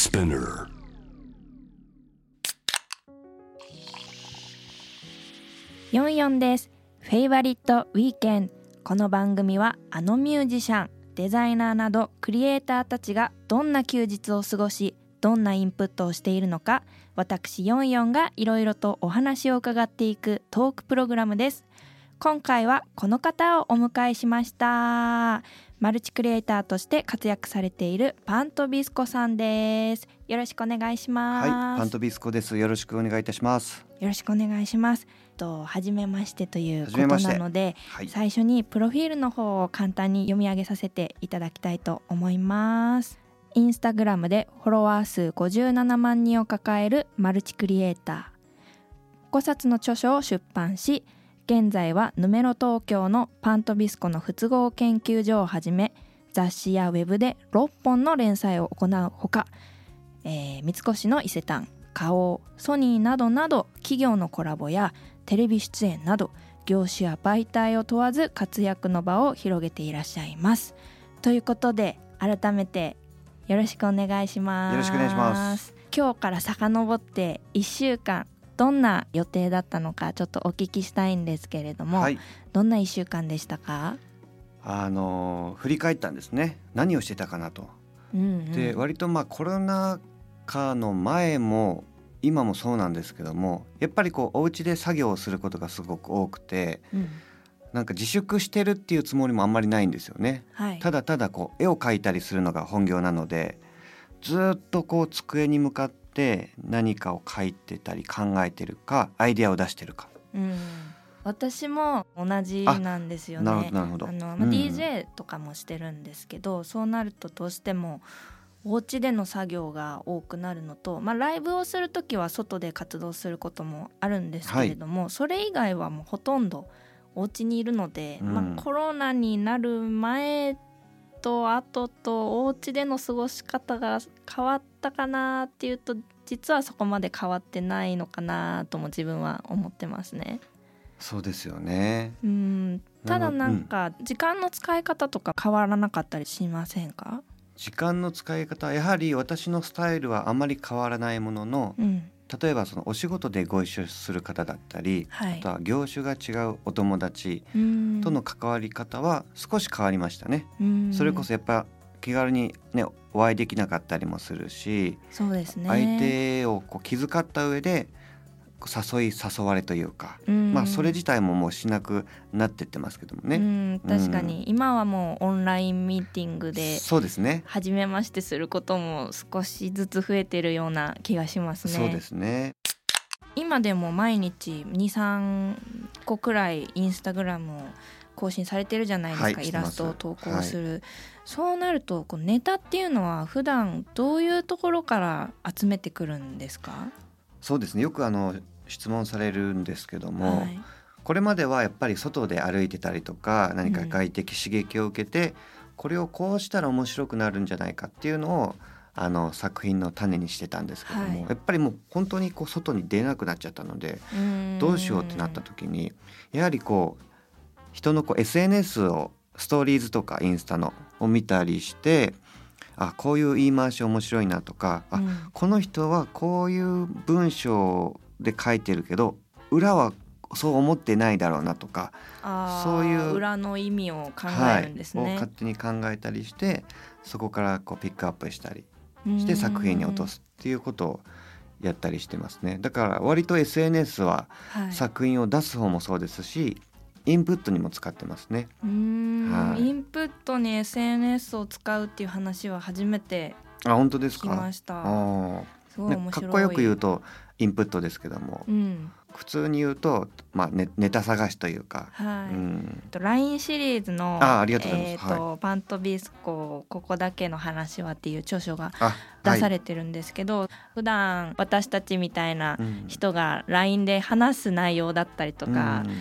Spinner. 44です。フェイバリットウィーケンこの番組はあのミュージシャン、デザイナーなどクリエイターたちがどんな休日を過ごし、どんなインプットをしているのか、私44がいろいろとお話を伺っていくトークプログラムです。今回はこの方をお迎えしました。マルチクリエイターとして活躍されているパントビスコさんです。よろしくお願いします。はい、パントビスコです。よろしくお願いいたします。よろしくお願いします。と初めましてということなので、はい、最初にプロフィールの方を簡単に読み上げさせていただきたいと思います。インスタグラムでフォロワー数57万人を抱えるマルチクリエイター。5冊の著書を出版し、現在はヌメロ東京のパントビスコの不都合研究所をはじめ、雑誌やウェブで6本の連載を行うほか、えー三越の伊勢丹花王ソニーなどなど企業のコラボやテレビ出演など業種や媒体を問わず活躍の場を広げていらっしゃいます。ということで改めてよろしくお願いします。よろしくお願いします。今日から遡って1週間どんな予定だったのかちょっとお聞きしたいんですけれども、はい、どんな1週間でしたか、あのー振り返ったんですね。何をしてたかなと。うんうん、で、割とまあコロナ禍の前も今もそうなんですけども、やっぱりこうお家で作業をすることがすごく多くて、うんなんか自粛してるっていうつもりもあんまりないんですよね。はい、ただただこう絵を描いたりするのが本業なので、ずっとこう机に向かって何かを書いてたり考えてるか、アイデアを出してるか。うん、私も同じなんですよね。なるほどなるほど。あの、まあうん DJ とかもしてるんですけど、そうなるとどうしてもお家での作業が多くなるのと、まあ、ライブをする時は外で活動することもあるんですけれども、それ以外はもうほとんどお家にいるので、うんまあ、コロナになる前と後とお家での過ごし方が変わったかなっていうと実はそこまで変わってないのかなとも自分は思ってますね。そうですよね。うん。ただなんか時間の使い方とか変わらなかったりしませんか、時間の使い方やはり私のスタイルはあまり変わらないもののうん。例えばそのお仕事でご一緒する方だったり、はい。あとは業種が違うお友達うん。との関わり方は少し変わりましたね、うん。それこそやっぱ気軽にねお会いできなかったりもするし、そうですね。相手をこう気遣った上で誘い誘われというか、うん。まあそれ自体ももうしなくなってってますけどもね、うん確かに、今はもうオンラインミーティングでそうですね。初めましてすることも少しずつ増えてるような気がしますね。そうですね。今でも毎日23個くらいインスタグラムを更新されてるじゃないですか、はいイラストを投稿すしてる、そうなるとこうネタっていうのは普段どういうところから集めてくるんですか？そうですね。よくあの質問されるんですけども、はい。これまではやっぱり外で歩いてたりとか何か外的刺激を受けて、これをこうしたら面白くなるんじゃないかっていうのをあの作品の種にしてたんですけども、はい。やっぱりもう本当にこう外に出なくなっちゃったのでどうしようってなった時にやはりこう人のこう SNS をストーリーズとかインスタのを見たりしてあこういう言い回し面白いなとか、あうん。この人はこういう文章で書いてるけど裏はそう思ってないだろうなとか、そういう裏の意味を考えるんですをね。勝手に考えたりしてそこからこうピックアップしたりして作品に落とすっていうことをやったりしてますね。だから割と SNS は作品を出す方もそうですしインプットにも使ってますね。うーん、はい。インプットに SNS を使うっていう話は初めてあ本当ですか？ました。あー。すごい面白い。ねかっこよく言うとインプットですけども。うん、普通に言うと、まあ、ネネタ探しというか、はい。うん、と LINE シリーズのあありがとうございます。えーとパントビスコここだけの話はっていう著書があ出されれてるんですけど、普段私たちみたいなうん。人が LINE で話す内容だったりとか、うん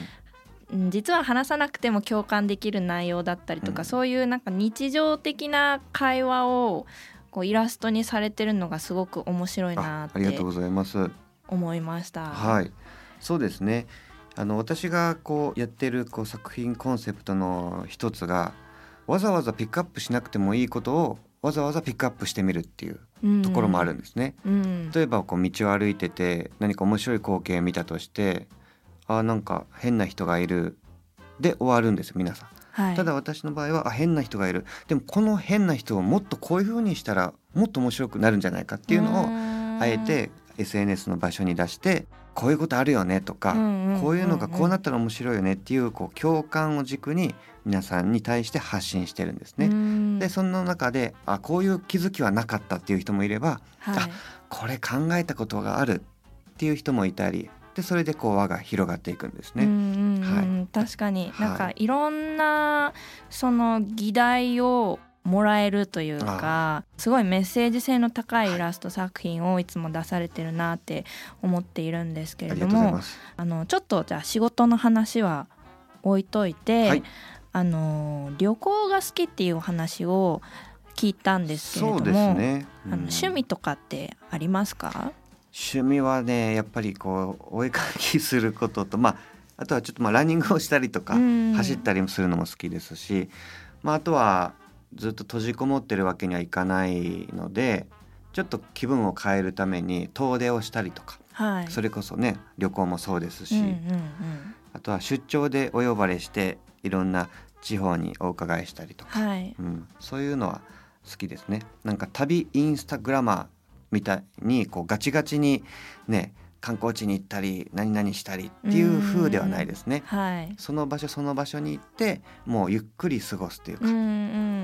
実は話さなくても共感できる内容だったりとか、うんそういうなんか日常的な会話をこうイラストにされてるのがすごく面白いなっあありがとうてございます。思いました。はい、そうですね。あの私がこうやってるこう作品コンセプトの一つがわざわざピックアップしなくてもいいことをわざわざピックアップしてみるっていうところもあるんですね。うん、例えばこう道を歩いてて何か面白い光景見たとしてあなんか変な人がいる。で終わるんですよ皆さん。はい、ただ私の場合はあ変な人がいる。でもこの変な人をもっとこういう風にしたらもっと面白くなるんじゃないかっていうのをあえて SNS の場所に出してこういうことあるよねとか、こういうのがこうなったら面白いよねっていうこう共感を軸に皆さんに対して発信してるんですね。でその中であこういう気づきはなかったっていう人もいれば、はい、あこれ考えたことがあるっていう人もいたりでそれでこう輪が広がっていくんですね。はい、確かに、なんかいろんなその議題をもらえるというかすごいメッセージ性の高いイラスト作品をいつも出されてるなって思っているんですけれどもあのちょっとじゃあ仕事の話は置いといて、はい、あの旅行が好きっていうお話を聞いたんですけれども、ね。うん、あの趣味とかってありますか？趣味はねやっぱりこうお絵かきすることとまああとはちょっとまあランニングをしたりとか、走ったりもするのも好きですし、まあ、あとはずっと閉じこもってるわけにはいかないのでちょっと気分を変えるために遠出をしたりとか、はい、それこそね旅行もそうですし、うんうんうん、あとは出張でお呼ばれしていろんな地方にお伺いしたりとか、はい、うん、そういうのは好きですね。なんか旅インスタグラマーみたいにこうガチガチにね観光地に行ったり何々したりっていう風ではないですね、はい、その場所その場所に行ってもうゆっくり過ごすというか、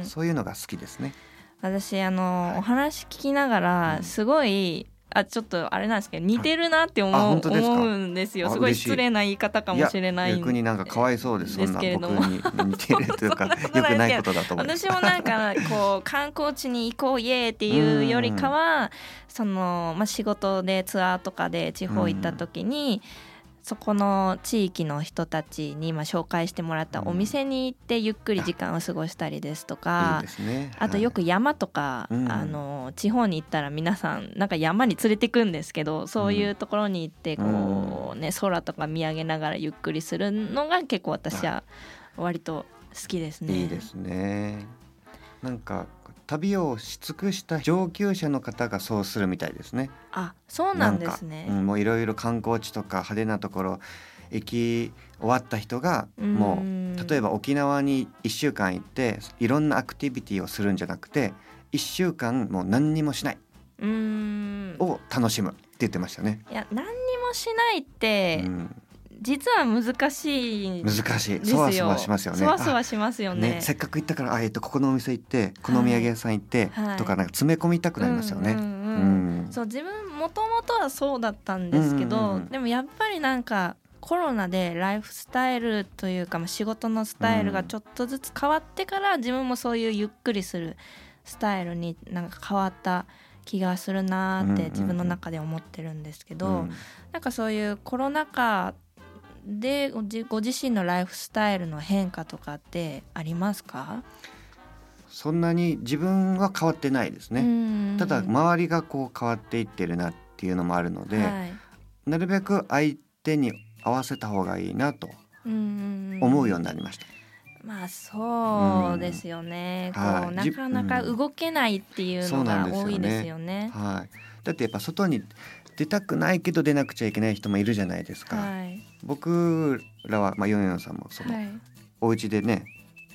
そういうのが好きですね。私あの、はい、お話聞きながらすごい、あちょっとあれなんですけど似てるなって思う,、思うんですよ。すごい失礼な言い方かもしれない逆になんかかわいそうですですけれども似てるというかよくないことだと思う。私もなんかこう観光地に行こうイエーっていうよりかはその、まあ、仕事でツアーとかで地方行った時に、うんそこの地域の人たちに今紹介してもらったお店に行ってゆっくり時間を過ごしたりですとか、うんねはい、あとよく山とか、うん、あの地方に行ったら皆さんなんか山に連れてくんですけどそういうところに行ってこうね空とか見上げながらゆっくりするのが結構私は割と好きですね。いいですね。なんか旅をし尽くした上級者の方がそうするみたいですね。あ、そうなんですね。うん、もういろいろ観光地とか派手なところ行き終わった人がもう例えば沖縄に1週間行っていろんなアクティビティをするんじゃなくて1週間もう何にもしないを楽しむって言ってましたね。いや何にもしないって、うん実は難しい難しい。そわそわしますよね。そわそわしますよね、ね、せっかく行ったからあえっとここのお店行ってこのお土産屋さん行って、はい、とかなんか詰め込みたくなりますよね、そう自分もともとはそうだったんですけど、うんうんうん、でもやっぱりなんかコロナでライフスタイルというか、まあ、仕事のスタイルがちょっとずつ変わってから、自分もそういうゆっくりするスタイルになんか変わった気がするなって自分の中で思ってるんですけど、うんうん、なんかそういうコロナ禍でご自身のライフスタイルの変化とかってありますか？そんなに自分は変わってないですね。ただ周りがこう変わっていってるなっていうのもあるので、はい、なるべく相手に合わせた方がいいなと思うようになりました。まあそうですよね、こう、はい、なかなか動けないっていうのが多いですよね。よね。はい、だってやっぱ外に出たくないけど出なくちゃいけない人もいるじゃないですか。はい、僕らは、まあ、ヨンヨンさんもその、はい、お家でね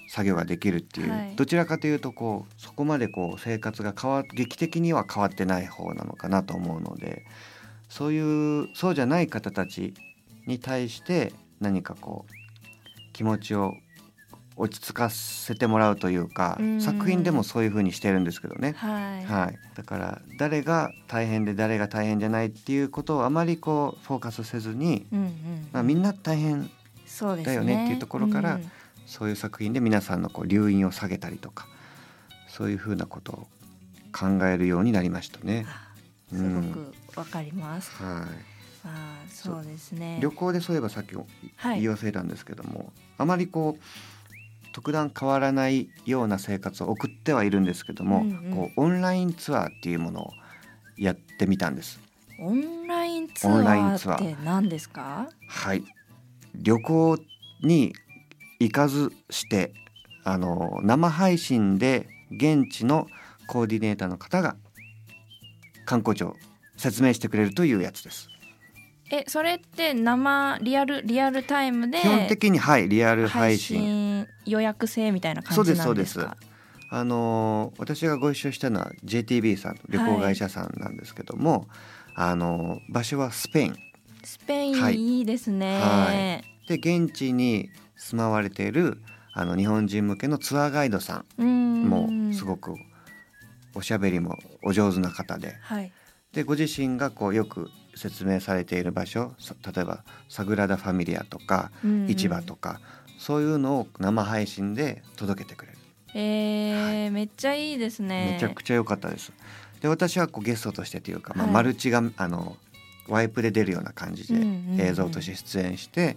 作業ができるっていう、はい、どちらかというとこうそこまでこう生活が変わ劇的には変わってない方なのかなと思うのでそういうそうじゃない方たちに対して何かこう気持ちを落ち着かせてもらうというか、う作品でもそういう風にしてるんですけどね、はい、はい、だから誰が大変で誰が大変じゃないっていうことをあまりこうフォーカスせずに、うんうん、まあ、みんな大変だよねっていうところから、ねうん、そういう作品で皆さんのこう留飲を下げたりとかそういうふうなことを考えるようになりましたね。すごくわかります、うん、はい。あそうですね。旅行でそういえばさっき言い忘れたんですけども、はい、あまりこう特段変わらないような生活を送ってはいるんですけども、うんうん、こうオンラインツアーっていうものをやってみたんです。オンラインツアーって何ですか？はい旅行に行かずしてあの生配信で現地のコーディネーターの方が観光庁説明してくれるというやつです。えそれって生リアルリアルタイムで基本的にはいリアル配配信信予約制みたいな感じなんですか？そうですあのー私がご一緒したのは JTB さん旅行会社さんなんですけども、あのー場所はスペイン。スペイン、はいい、いですね、はで現地に住まわれているあの日本人向けのツアーガイドさうんん。もすごくおしゃべりもお上手な方で。はい。でご自身がこうよく説明されている場所さ例えばサグラダ・ファミリアとかうんうん。市場とか、そういうのを生配信で届けてくれる、えーめっちゃいいですね。めちゃくちゃ良かったです。で私はこうゲストとしてというか、まあ、はい。マルチがあのワイプで出るような感じで映像として出演して、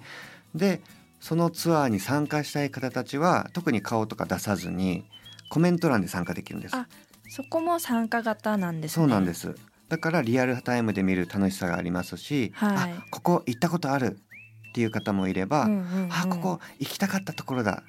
でそのツアーに参加したい方たちは特に顔とか出さずにコメント欄で参加できるんです。あそこも参加型なんですね。そうなんですだからリアルタイムで見る楽しさがありますし、はい。あここ行ったことあるっていう方もいれば、うんうんうん。あここ行きたかったところだ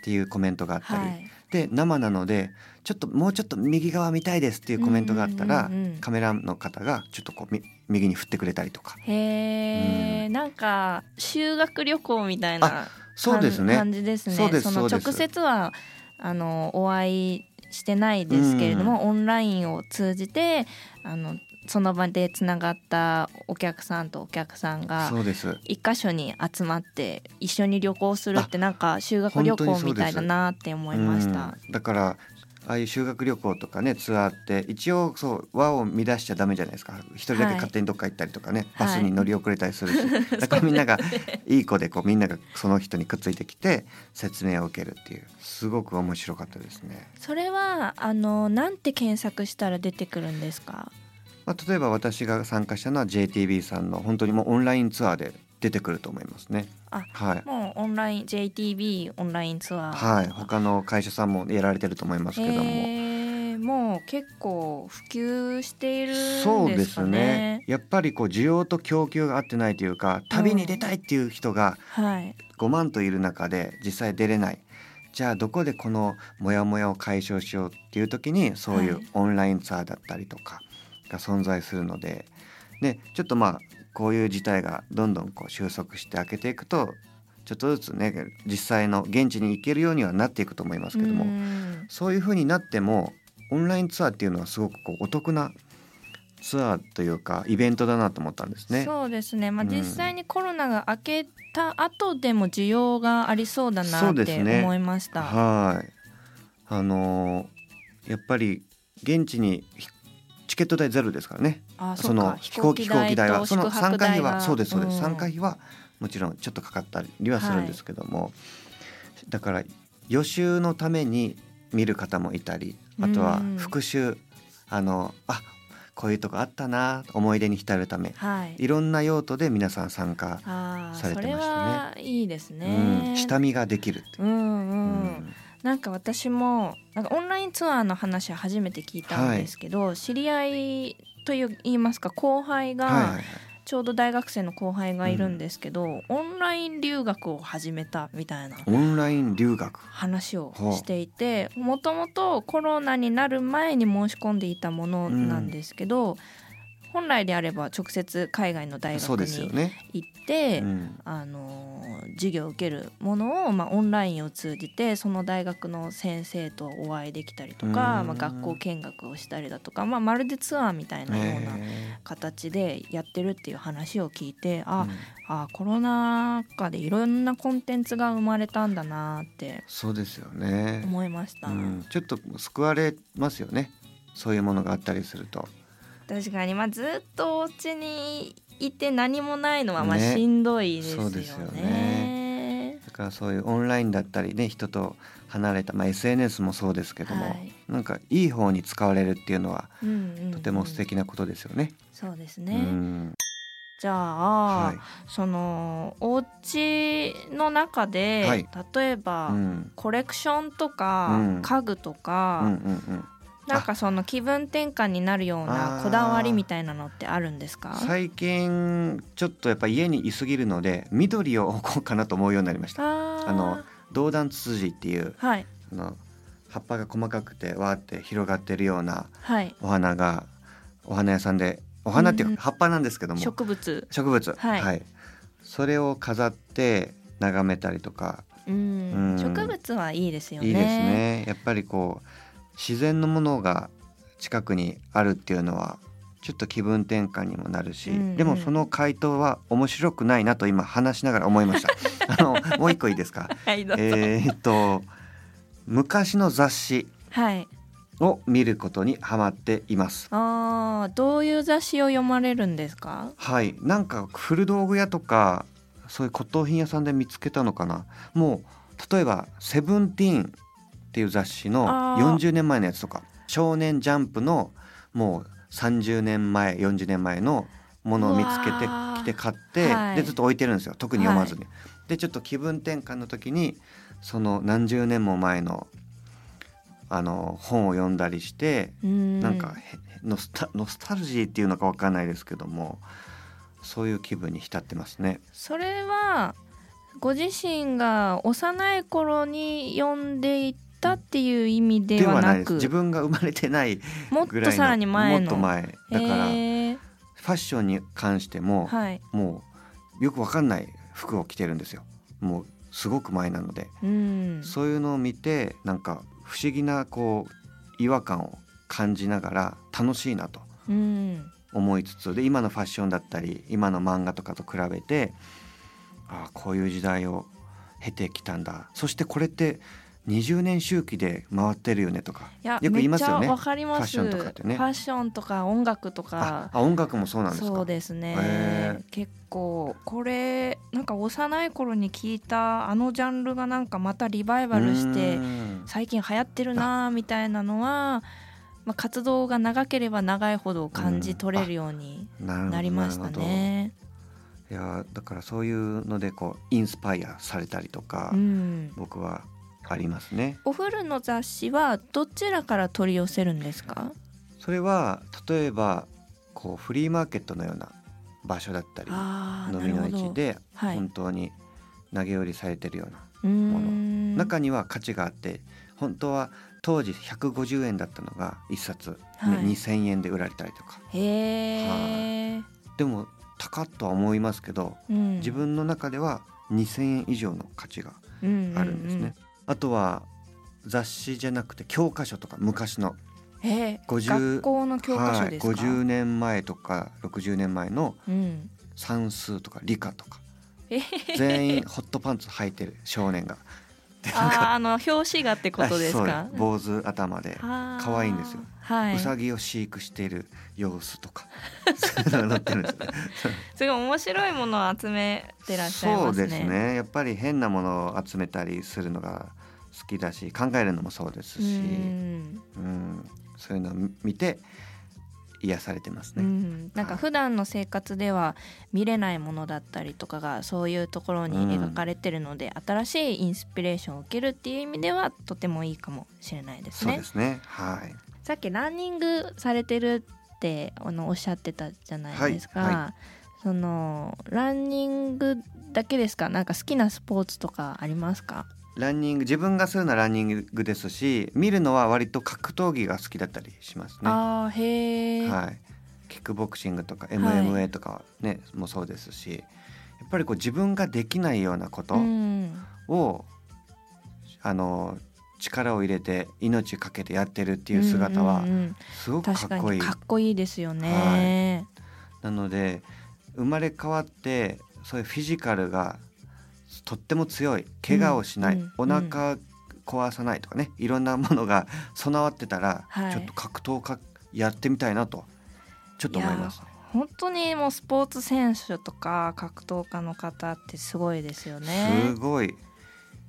っていうコメントがあったり、はい。で生なのでちょっともうちょっと右側見たいですっていうコメントがあったら、うんうんうん。うんカメラの方がちょっとこうみ右に振ってくれたりとか。へえ、なんか修学旅行みたいなそうですね。感じですね。そうですの直接はあのお会いしてないですけれども、オンラインを通じてあのその場でつながったお客さんとお客さんが一箇所に集まって一緒に旅行するってなんか修学旅行みたいだなって思いました。うんだからああいう修学旅行とかねツアーって一応そう輪を乱しちゃダメじゃないですか。一人だけ勝手にどっか行ったりとかね、はい。バスに乗り遅れたりするし、だからみんながいい子でこうみんながその人にくっついてきて説明を受けるっていう。すごく面白かったですね。それはあのなんて検索したら出てくるんですか？まあ、例えば私が参加したのは JTB さんの本当にもうオンラインツアーで出てくると思いますね。あはいもうオンライン JTB オンラインツアー。はい、他の会社さんもやられてると思いますけども、へーもう結構普及しているんですかね。そうですね。やっぱりこう需要と供給が合ってないというか旅に出たいっていう人がはい。5万といる中で実際出れないじゃあどこでこのモヤモヤを解消しようっていう時にそういうはいオンラインツアーだったりとかが存在するので、ね、ちょっとまあこういう事態がどんどんこう収束して開けていくとちょっとずつね実際の現地に行けるようにはなっていくと思いますけども、うんそういう風になってもオンラインツアーっていうのはすごくこうお得なツアーというかイベントだなと思ったんですね。そうですね。まあうん実際にコロナが明けた後でも需要がありそうだなって思いました。はい。あのーやっぱり現地にひチケット代ゼロですからね。あ、そのか。飛行機飛行機代は。その参加費はそうですそうです、ん参加費はもちろんちょっとかかったりはするんですけども、だから予習のために見る方もいたりあとはうん。復習あのあこういうとこあったな思い出に浸るため。はい。いろんな用途で皆さん参加、されてましたね。はいいですうね。ん、下見ができるう。う。んう。うんなんか私もなんかオンラインツアーの話は初めて聞いたんですけど、知り合いという言いますか後輩が、はいはいはい。ちょうど大学生の後輩がいるんですけど、オンライン留学を始めたみたいなオンライン留学？話をしていてもともとコロナになる前に申し込んでいたものなんですけど、本来であれば直接海外の大学に。行って、うんあの授業を受けるものを、まあ、オンラインを通じてその大学の先生とお会いできたりとか、うんまあ、学校見学をしたりだとか、まあ、まるでツアーみたいなようなへ形でやってるっていう話を聞いてあ、ーうんあコロナ禍でいろんなコンテンツが生まれたんだなってそうですよね。思いました、うん、ちょっと救われますよね。そういうものがあったりすると。確かに、まあ、ずっとお家にいて何もないのはまあねしんどいですよね。そうですよね。だからそういうオンラインだったりね人と離れた、まあ、SNS もそうですけども、はい。なんかいい方に使われるっていうのはうんうんうん。とても素敵なことですよね。うそうですね、ん。じゃあ、はい。そのお家の中で、はい。例えば、うん。コレクションとか、うん。家具とうんか、うんうんなんかその気分転換になるようなこだわりみたいなのってあるんですか？最近ちょっとやっぱ家に居すぎるので緑を置こうかなと思うようになりました。あの銅弾ツツジっていうはい。あの葉っぱが細かくてわーって広がってるようなはい。お花がお花屋さんでお花っていううんか葉っぱなんですけども、植物。植物。はい。それを飾って眺めたりとか。うん。うん。植物はいいですよね。いいですね。やっぱりこう自然のものが近くにあるっていうのはちょっと気分転換にもなるし、うんうん。でもその回答は面白くないなと今話しながら思いました。あのもう一個いいですか？はいえーっと昔の雑誌はいを見ることにハマっています。あーどういう雑誌を読まれるんですか？はいなんか古道具屋とかそういう骨董品屋さんで見つけたのかな。もう例えば「セブンティーン」っていう雑誌のあー。40年前のやつとか「少年ジャンプ」のもう30年前40年前のものを見つけてきて買って、はい。でずっと置いてるんですよ特に読まずに。でちょっと気分転換の時にその何十年も前のあの本を読んだりしてうん。なんかへノスタノスタルジーっていうのかわかんないですけどもそういう気分に浸ってますね。それはご自身が幼い頃に読んでいたっていう意味ではなく。自分が生まれてないもっとさらに前の。もっと前。だから、ファッションに関しても、はい、もうよくわかんない服を着てるんですよ。もうすごく前なので、うん、そういうのを見てなんか不思議なこう違和感を感じながら楽しいなとうん、思いつつで今のファッションだったり今の漫画とかと比べてああこういう時代を経てきたんだ。そしてこれって20年周期で回ってるよねとかよく言いますよね。ファッションとかってね。ファッションとか音楽とあか。あ音楽もそうなんですか？そうですね。結構これなんか幼い頃に聞いたあのジャンルがなんかまたリバイバルして最近流行ってるなみたいなのは、まあ、活動が長ければ長いほど感じ取れるようになりましたね。いやだからそういうのでこうインスパイアされたりとか、うん、僕はありますね。お風呂の雑誌はどちらから取り寄せるんですか？それは例えばこうフリーマーケットのような場所だったり飲みの市ではい。本当に投げ売りされてるような、うーん。中には価値があって本当は当時150円だったのが1冊、ねはい。2,000円で売られたりとか。へえ、でも高っとは思いますけどうん。自分の中では2,000円以上の価値があるあるんですね。あとは雑誌じゃなくて教科書とか昔の。えー、50学校の教科書ですか、はい、50年前とか60年前のうん、算数とか理科とか。え全員ホットパンツ履いてる少年が。であーあの表紙がってことですあか？そう坊主頭で可可愛いんですよ。はい、うさぎを飼育している様子とか。そうすごい面白いものを集めてらっしゃいそうますね。ですね。やっぱり変なものを集めたりするのが好きだし考えるのもそうですし、うん。うん、そういうのを見て癒されてますうね。ん、なんか普段の生活では見れないものだったりとかがそういうところに描かれてるので、新しいインスピレーションを受けるっていう意味ではとてもいいかもしれないですねそうで。すね。はい。さっきランニングされてるってあのおっしゃってたじゃないですか。はいはそのランニングだけですか？なんか好きなスポーツとかありますか？ランニング自分がするのはランニングですし見るのは割と格闘技が好きだったりしますね。あーへえ、はい、キックボクシングとかはい MMA とかね、もそうですしやっぱりこう自分ができないようなことうんを、あの力を入れて命かけてやってるっていう姿はすごく確かかっこいい。にかっこいいですよね。なので生まれ変わってそういうフィジカルがとっても強い怪我をしない、うんお腹壊さないとかねいろんなものが 備わってたら、はい。ちょっと格闘家やってみたいなとちょっと思います。本当にもうスポーツ選手とか格闘家の方ってすごいですよすね。ごい。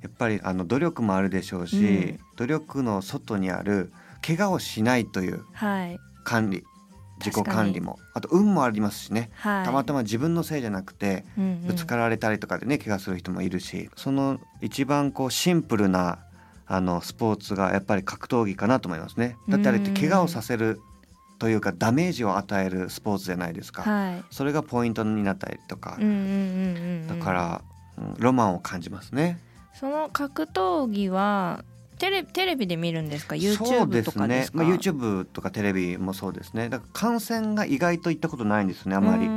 やっぱりあの努力もあるでしょうし、うん。努力の外にある怪我をしないというはい。管理。自確かに己管理もあと運もありますしね、はい。たまたま自分のせいじゃなくてうんうんぶつかられたりとかでね怪我する人もいるしその一番こうシンプルなあのスポーツがやっぱり格闘技かなと思いますね。だってあれって怪我をさせるというかダメージを与えるスポーツじゃないですか。はい。それがポイントになったりとか。だから、うんロマンを感じますね。その格闘技はテレテレビで見るんですか？そう YouTube とかですか？ね、まあ、YouTube とかテレビもそうですね。だから感染が意外と行ったことないんですねあまり。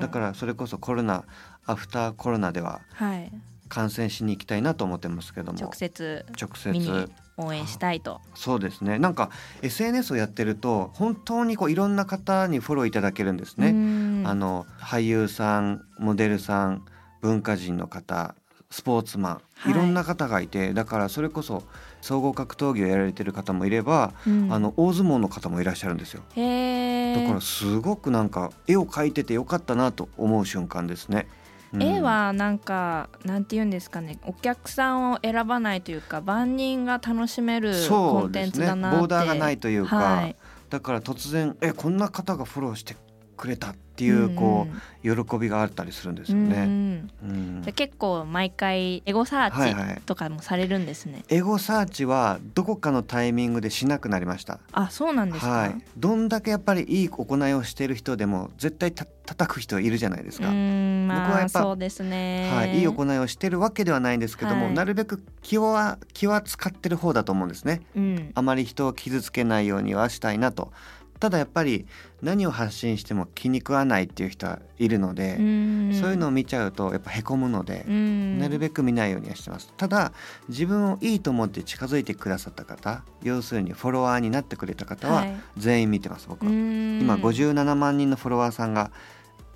だからそれこそコロナアフターコロナでははい。感染しに行きたいなと思ってますけども。直接直見に接応援したいと。そうですね。なんか SNS をやってると本当にこういろんな方にフォローいただけるんですね、ねあの俳優さんモデルさん文化人の方スポーツマン、はい。い、ろんな方がいてだからそれこそ総合格闘技をやられてる方もいれば、あの大相撲の方もいらっしゃるんですよ。へー。だからすごくなんか絵を描いててよかったなと思う瞬間ですね。うん。絵はなんかなんて言うんですかね。お客さんを選ばないというか万人が楽しめるコンテンそうですね。ツだなって。ボーダーがないというか、はい。だから突然えこんな方がフォローしてくれたっていうこう、喜びがあったりするんですよね。うんうんじゃあ結構毎回エゴサはいはいーチとかもされるんですね、エゴサーチはどこかのタイミングでしなくなりました。あそうなんですか、はい、どんだけやっぱりいい行いをしている人でも絶対た叩く人いるじゃないですうか。まあ僕はやっぱそうですねはい、いい行いをしてるわけではないんですけども、はいなるべく気は気は使ってる方だと思うんですね。うんあまり人を傷つけないようにはしたいなと。ただやっぱり何を発信しても気に食わないっていう人はいるので、そういうのを見ちゃうとやっぱへこむので、うん。なるべく見ないようにはしてます。ただ自分をいいと思って近づいてくださった方、要するにフォロワーになってくれた方ははい。全員見てます僕は。今今57万人のフォロワーさんが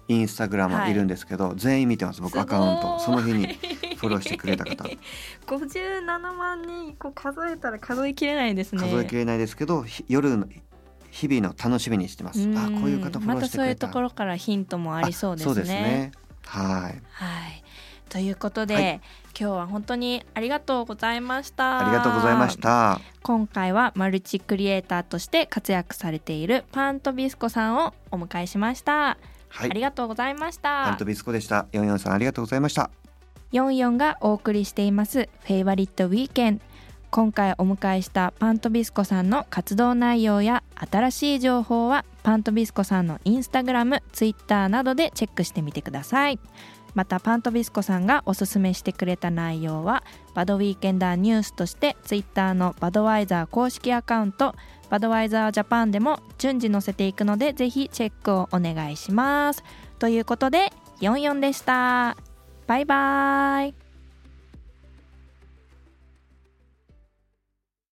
インスタグラムい。るんですけど、全員見てます僕アカウント。その日にフォローしてくれた方。57万人こう数えたら数えきれないですね。数えきれないですけどひ夜の日々の楽しみにしてます。うん。あこういう方フォローまたそういうしてくれたところからヒントもありそうですね。あそうですね。はい。はい。ということで、はい。今日は本当にありがとうございました。ありがとうございました。今回はマルチクリエイターとして活躍されているパントビスコさんをお迎えしました、はありいがとうございました。パンとビスコでした。ヨンヨンさんありがとうございました。44がお送りしていますフェイバリットウィーケン今回お迎えしたパントビスコさんの活動内容や新しい情報はパントビスコさんのインスタグラム、ツイッターなどでチェックしてみてください。またパントビスコさんがおすすめしてくれた内容はバドウィーケンダーニュースとしてツイッターのバドワイザー公式アカウントバドワイザージャパンでも順次載せていくのでぜひチェックをお願いします。ということで44でした。バイバイ。